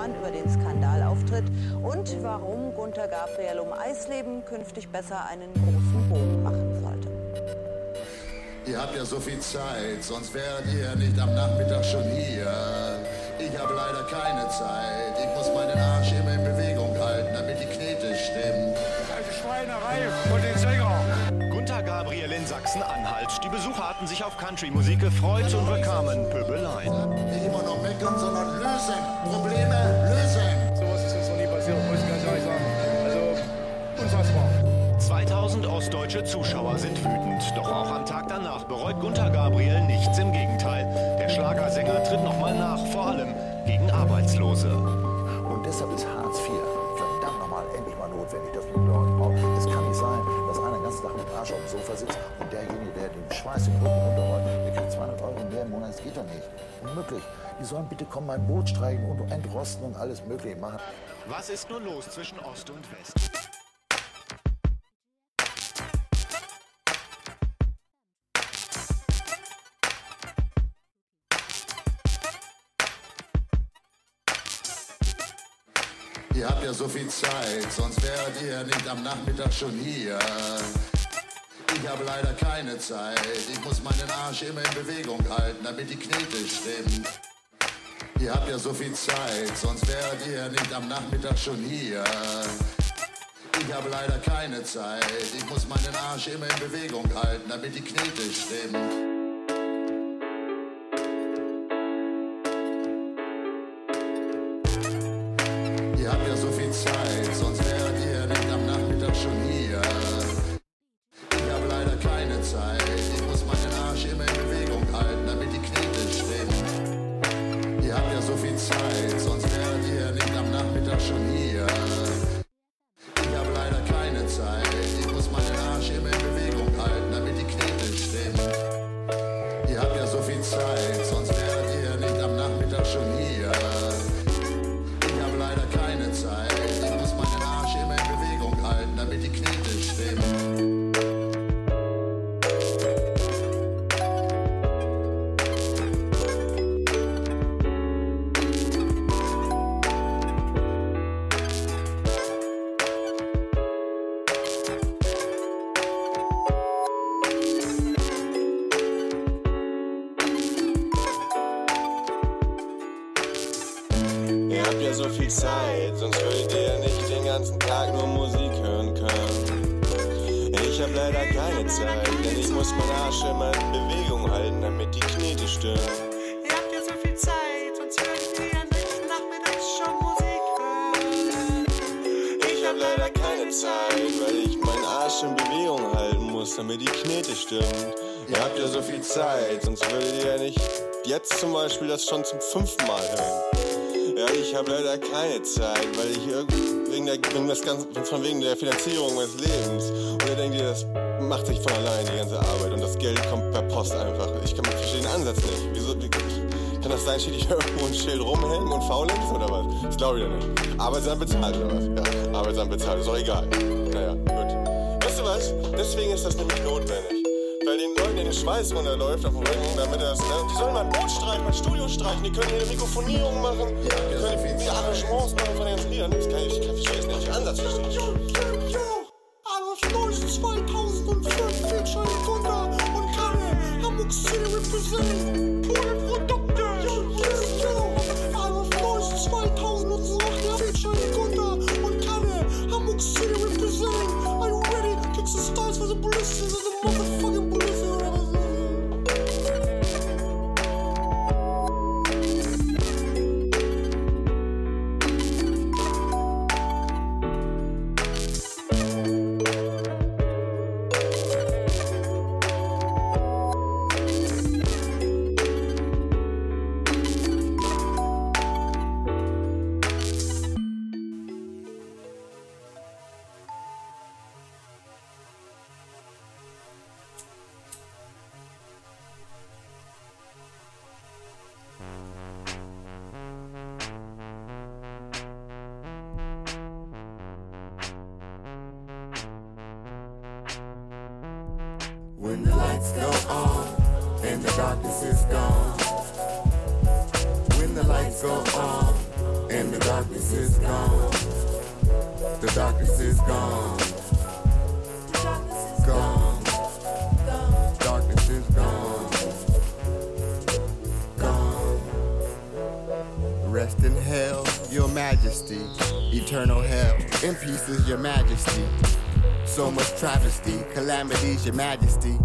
Heimann über den Skandalauftritt und warum Gunter Gabriel um Eisleben künftig besser einen großen Bogen machen sollte. Ihr habt ja so viel Zeit, sonst wäret ihr nicht am Nachmittag schon hier. Ich habe leider keine Zeit. Ich muss meinen Arsch immer in Bewegung halten, damit die Knete stimmt. Alte Schweinerei und Besucher hatten sich auf Country-Musik gefreut und bekamen Pöbeleien. Nicht immer noch meckern, sondern lösen. Probleme lösen. Sowas ist uns noch nie passiert, muss ich ganz ehrlich sagen. Also, unfassbar. 2000 ostdeutsche Zuschauer sind wütend. Doch auch am Tag danach bereut Gunther Gabriel nichts. Im Gegenteil. Der Schlagersänger tritt nochmal nach, vor allem gegen Arbeitslose. Und deshalb ist Hartz IV verdammt nochmal endlich mal notwendig, dass man Leute braucht. Es kann nicht sein, dass einer den ganzen Tag mit dem Arsch auf dem Sofa sitzt der den Rücken runterrollt, der kriegt 200 Euro mehr im Monat. Das geht doch nicht. Unmöglich. Die sollen bitte kommen, mein Boot streichen und entrosten und alles Mögliche machen. Was ist nun los zwischen Ost und West? Ihr habt ja so viel Zeit, sonst wäret ihr nicht am Nachmittag schon hier. Ich habe leider keine Zeit. Ich muss meinen Arsch immer in Bewegung halten, damit die Knete stimmt. Ihr habt ja so viel Zeit, sonst wäret ihr nicht am Nachmittag schon hier. Ich habe leider keine Zeit. Ich muss meinen Arsch immer in Bewegung halten, damit die Knete stimmt. Zeit, sonst würdet ihr ja nicht den ganzen Tag nur Musik hören können. Ich hab leider keine Zeit, denn ich muss meinen Arsch immer in Bewegung halten, damit die Knete stimmen. Ihr habt ja so viel Zeit, sonst würdet ihr ja nicht nachmittags schon Musik hören. Ich hab leider keine Zeit, weil ich meinen Arsch in Bewegung halten muss, damit die Knete stimmt. Ihr habt ja so viel Zeit, sonst würdet ihr ja nicht jetzt zum Beispiel das schon zum fünften Mal hören. Ich habe leider keine Zeit, weil ich wegen der, wegen das Ganze, von wegen der Finanzierung meines Lebens. Und ihr denkt das macht sich von allein die ganze Arbeit und das Geld kommt per Post einfach. Ich kann verstehe den Ansatz nicht. Wieso, wie, kann das sein, steht ich irgendwo ein Schild rumhängen und faulenz oder was? Das glaube ich ja nicht. Arbeitsamt bezahlt oder was? Ja, Arbeitsamt bezahlt, ist doch egal. Naja, gut. Weißt du was? Deswegen ist das nämlich notwendig. Schweiß runterläuft auf dem Rücken, damit das, ne? Die sollen mal ein Boot streichen, mal ein Studio streichen, die können hier eine Mikrofonierung machen, die können hier Arrangements machen von den Liedern. Das kann ich, ich verstehe es nicht, Ansatz verstehe ich. Adolf Neuss 2005, Feature Gunda und Kanne, Hamburg City represent, the darkness is gone. The darkness is gone. Darkness is gone. Gone. Rest in hell, your majesty. Eternal hell, in peace is your majesty. So much travesty, calamities, your majesty.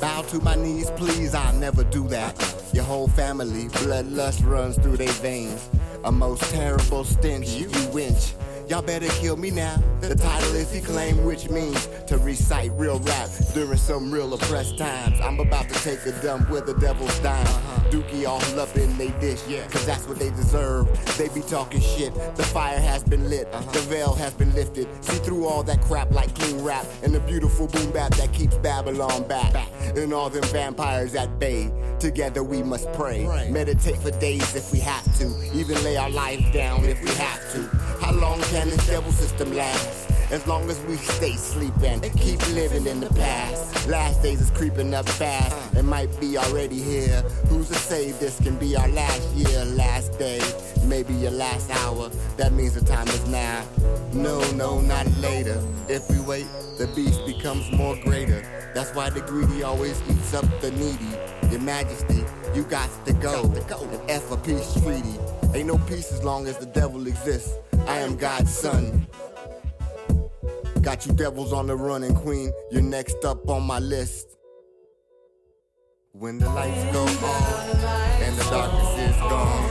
Bow to my knees, please, I'll never do that. Your whole family, bloodlust runs through their veins. A most terrible stench, you winch. Y'all better kill me now. The title is he claim, which means to recite real rap during some real oppressed times. I'm about to take a dump with the devil's dime. Dookie all up in they dish, yeah, cause that's what they deserve. They be talking shit. The fire has been lit, uh-huh. the veil has been lifted. See through all that crap like clean rap and the beautiful boom bap that keeps Babylon back. And all them vampires at bay. Together we must pray. Meditate for days if we have to. Even lay our lives down if we have to. Long can this devil system last? As long as we stay sleeping, keep living in the past. Last days is creeping up fast, it might be already here. Who's to say this can be our last year, last day, maybe your last hour? That means the time is now. No, no, not later. If we wait, the beast becomes more greater. That's why the greedy always eats up the needy. Your Majesty, you got to go. An F a peace treaty. Ain't no peace as long as the devil exists. I am God's son. Got you devils on the run, and Queen, you're next up on my list. When the lights go on and the darkness is gone.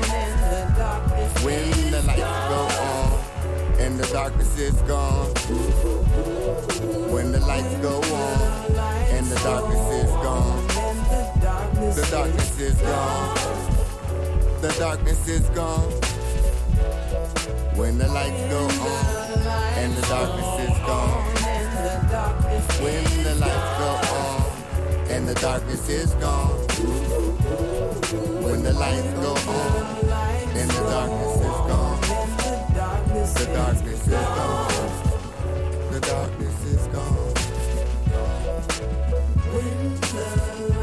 When the lights go on and the darkness is gone. When the lights go on and the darkness is gone. The darkness is gone. The darkness is gone. When the lights go on and the darkness is gone. When the lights go on and the darkness is gone. When the lights go on and the darkness is gone. The darkness is gone. The darkness is gone. When the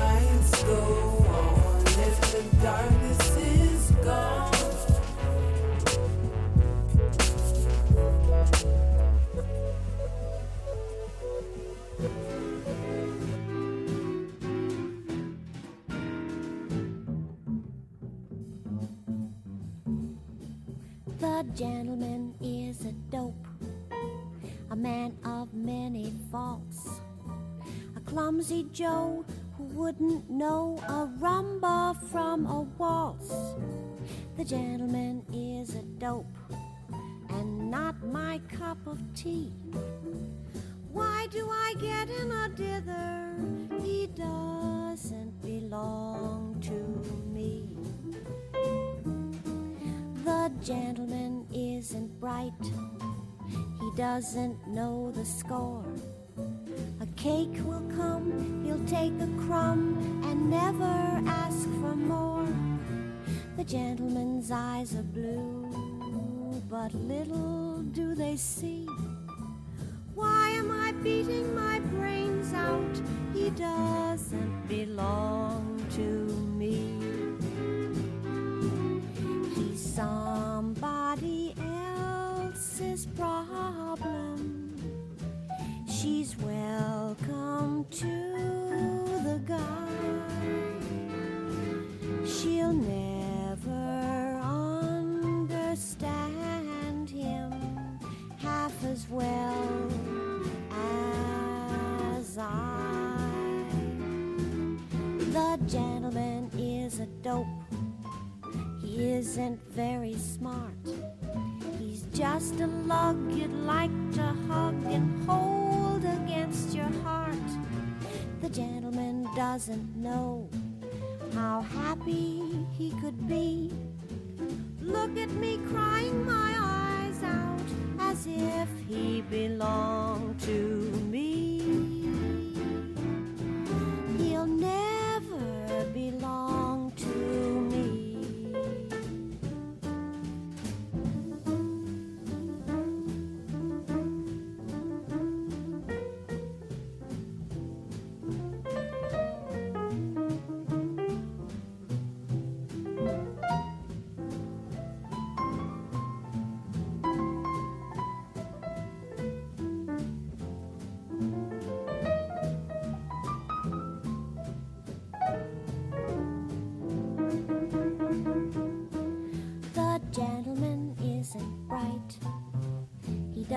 lights go on and the darkness is gone. Gentleman is a dope, a man of many faults, a clumsy Joe who wouldn't know a rumba from a waltz. The gentleman is a dope and not my cup of tea. Doesn't know the score. A cake will come, he'll take a crumb and never ask for more. The gentleman's eyes are blue, but little do they see. Dope. He isn't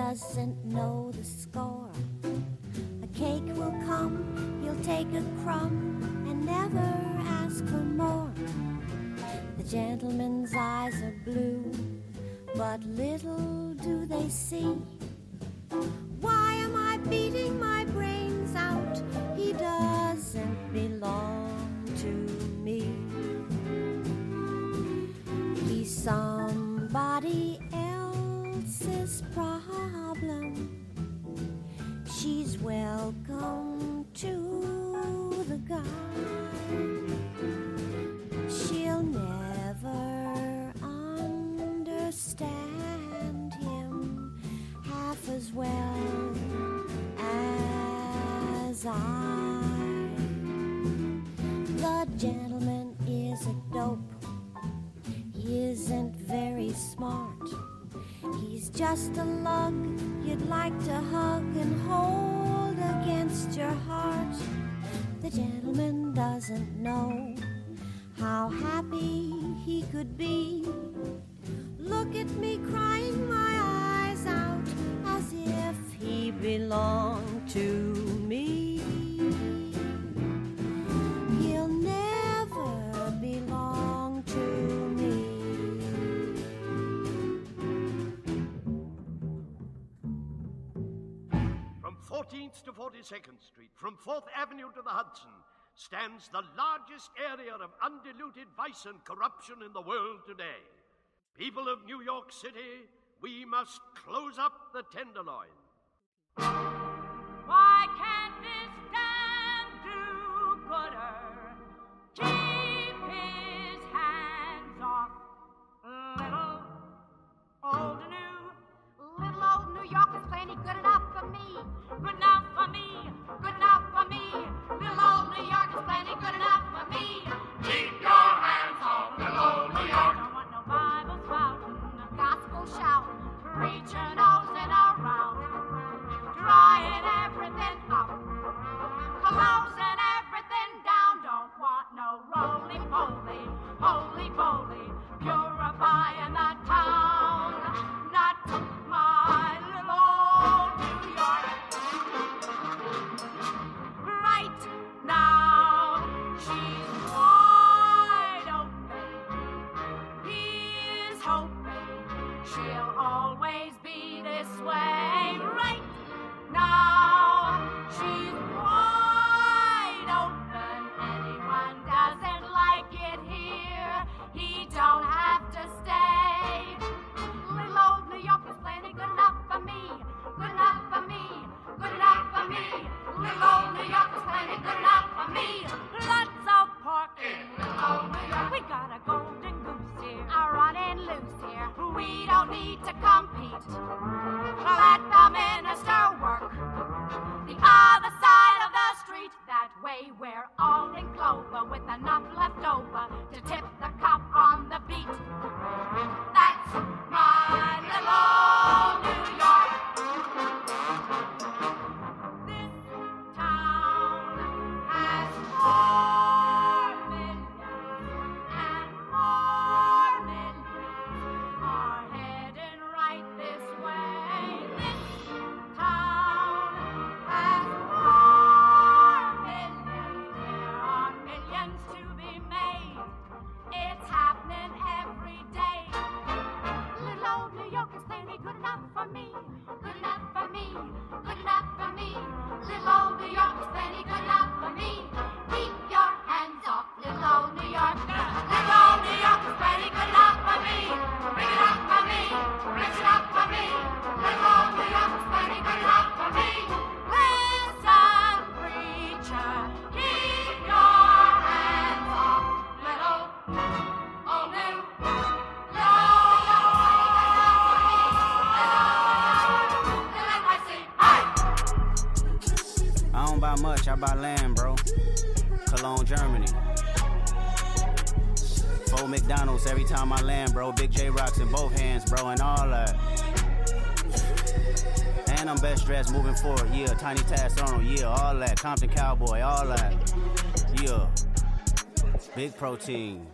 doesn't know the score. A cake will come, he'll take a crumb and never ask for more. The gentleman's eyes are blue, but little do they see happy he could be. Look at me crying my eyes out as if he belonged to me. He'll never belong to me. From 14th to 42nd Street, from 4th Avenue to the Hudson stands the largest area of undiluted vice and corruption in the world today. People of New York City, we must close up the Tenderloin. Why can't this damn do-gooder keep his hands off little old new? Little old New York is plenty good enough for me, good enough for me, good enough. Plenty good enough for me. protein.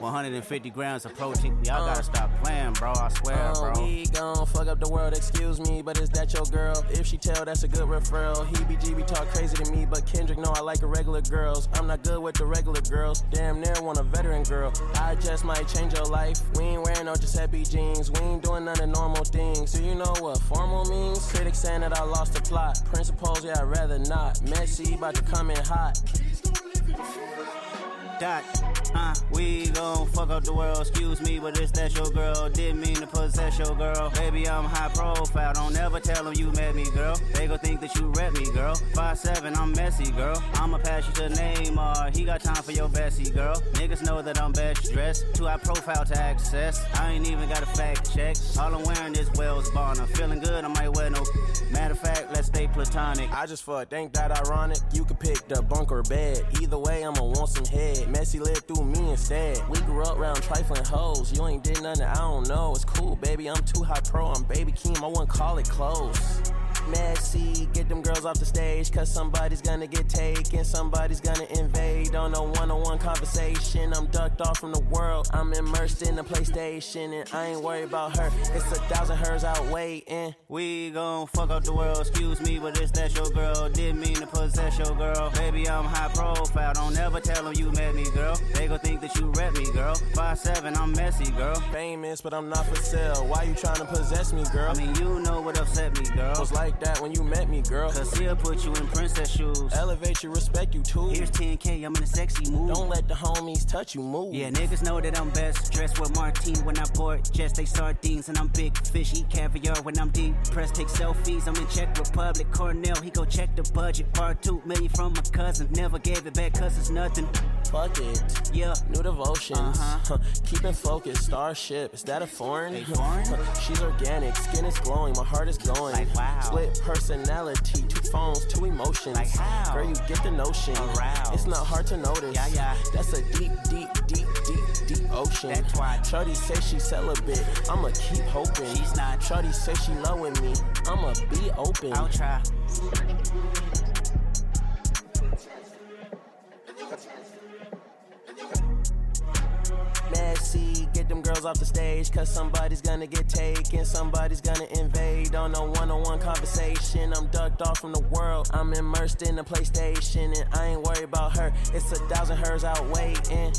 150 grams of protein. Y'all gotta uh. stop playing, bro. I swear, um, bro. He gon' fuck up the world, excuse me, but is that your girl? If she tell, that's a good referral. He be GB talk crazy to me, but Kendrick know I like regular girls. I'm not good with the regular girls. Damn near want a veteran girl. I just might change your life. We ain't wearing no Giuseppe jeans. We ain't doing none of normal things. Do so you know what formal means? Critics saying that I lost the plot. Principles, yeah, I'd rather not. Messy, about to come in hot. Dot, uh, we gon' fuck up the world, excuse me, but it's that your girl. Didn't mean to possess your girl. Baby, I'm high profile, don't ever tell them you met me, girl. They gon' think that you rep me, girl. Five seven, I'm messy, girl. I'ma pass you to Neymar, he got time for your Bessie, girl. Niggas know that I'm best dressed, too high profile to access. I ain't even got a fact check. All I'm wearing is Wales Bonner. Feeling good, I might wear no. Matter of fact, let's stay platonic. I just fuck, think that ironic. You could pick the bunk or bed. Either way, I'ma want some head. Messy lived through me instead. We grew up around trifling hoes. You ain't did nothing, I don't know. It's cool, baby. I'm too high pro. I'm baby Keem. I wouldn't call it close. Messy, get them girls off the stage, cause somebody's gonna get taken, somebody's gonna invade on a one on one conversation. I'm ducked off from the world, I'm immersed in the PlayStation, and I ain't worried about her. It's a thousand hers out waiting. We gon' fuck up the world, excuse me, but it's that your girl. Didn't mean to possess your girl. Baby, I'm high profile, don't ever tell them you met me, girl. They gon' think that you rep me, girl. Five seven, I'm messy, girl. Famous, but I'm not for sale. Why you trying to possess me, girl? I mean, you know what upset me, girl. Was like that when you met me, girl. Cause he'll put you in princess shoes. Elevate you, respect you too. Here's 10K, I'm in a sexy mood. Don't let the homies touch you, move. Yeah, niggas know that I'm best. Dressed with Martine when I board jets, they sardines. And I'm big fish, eat caviar when I'm deep. Press, take selfies, I'm in Czech Republic. Cornell, he go check the budget. Part two million from my cousin. Never gave it back cause it's nothing. Fuck it. Yeah. New devotions. Uh-huh. Keeping focused. Starship. Is that a foreign? Hey, foreign? She's organic. Skin is glowing. My heart is going. Like, wow. Split personality. Two phones. Two emotions. Like how? Girl, you get the notion. Aroused. It's not hard to notice. Yeah, yeah. That's a deep, deep, deep, deep, deep ocean. That's why. Shorty say she celibate. I'ma keep hoping. She's not. Shorty say she loving me. I'ma be open. I'll try. Get them girls off the stage, cause somebody's gonna get taken, somebody's gonna invade on a one on one conversation. I'm ducked off from the world, I'm immersed in the PlayStation, and I ain't worried about her. It's a thousand hers out waiting.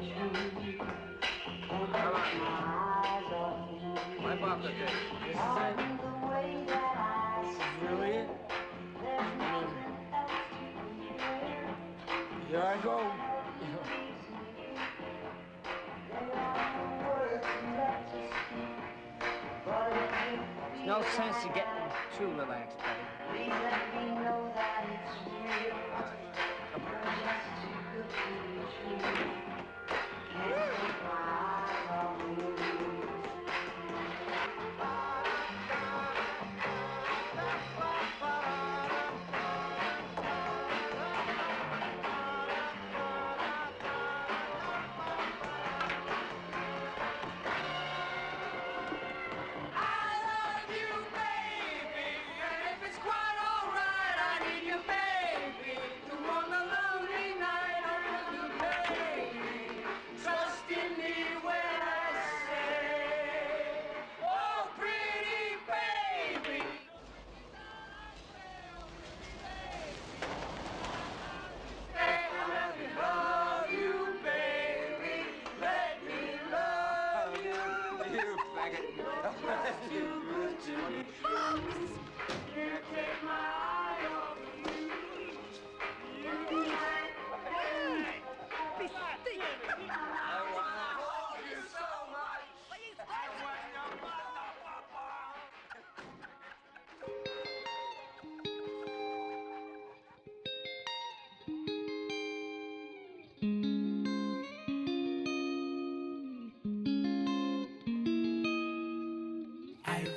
To take my pocket, Jay. This is it. the way that I see Really it? to. Here I go. No sense of getting too relaxed, buddy.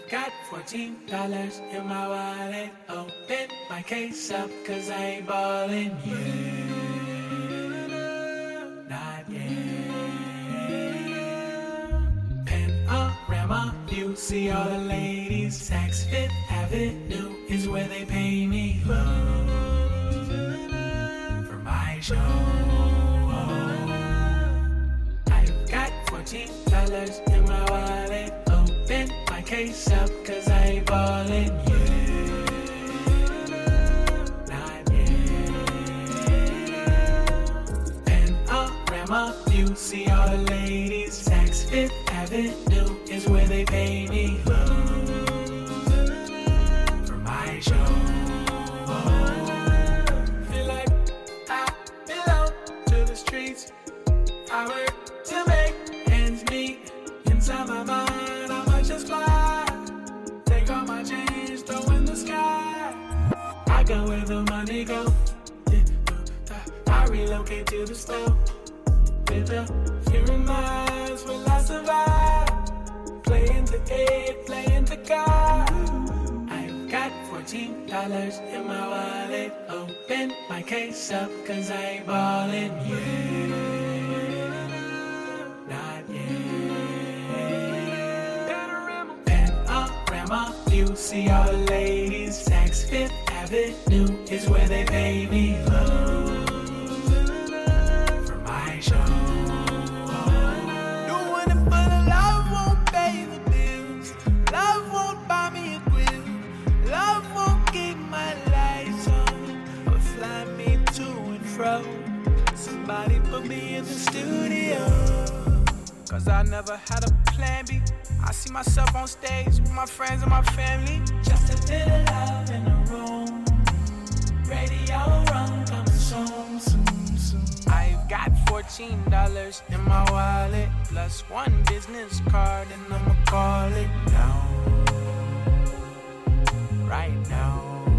Got fourteen dollars in my wallet. Open my case up, cause I ain't ballin' yet. Not yet. Panorama view, see all the ladies. Saks Fifth Avenue is where they pay me My up, cause I ballin' yet. Not yet. Panorama view, see all the ladies. Saks, Fifth Avenue fro. Somebody put me in the studio. Cause I never had a plan B. I see myself on stage with my friends and my family. Just a little love in the room. Radio run coming soon, soon, soon. I've got fourteen dollars in my wallet, plus one business card, and I'ma call it now. Right now.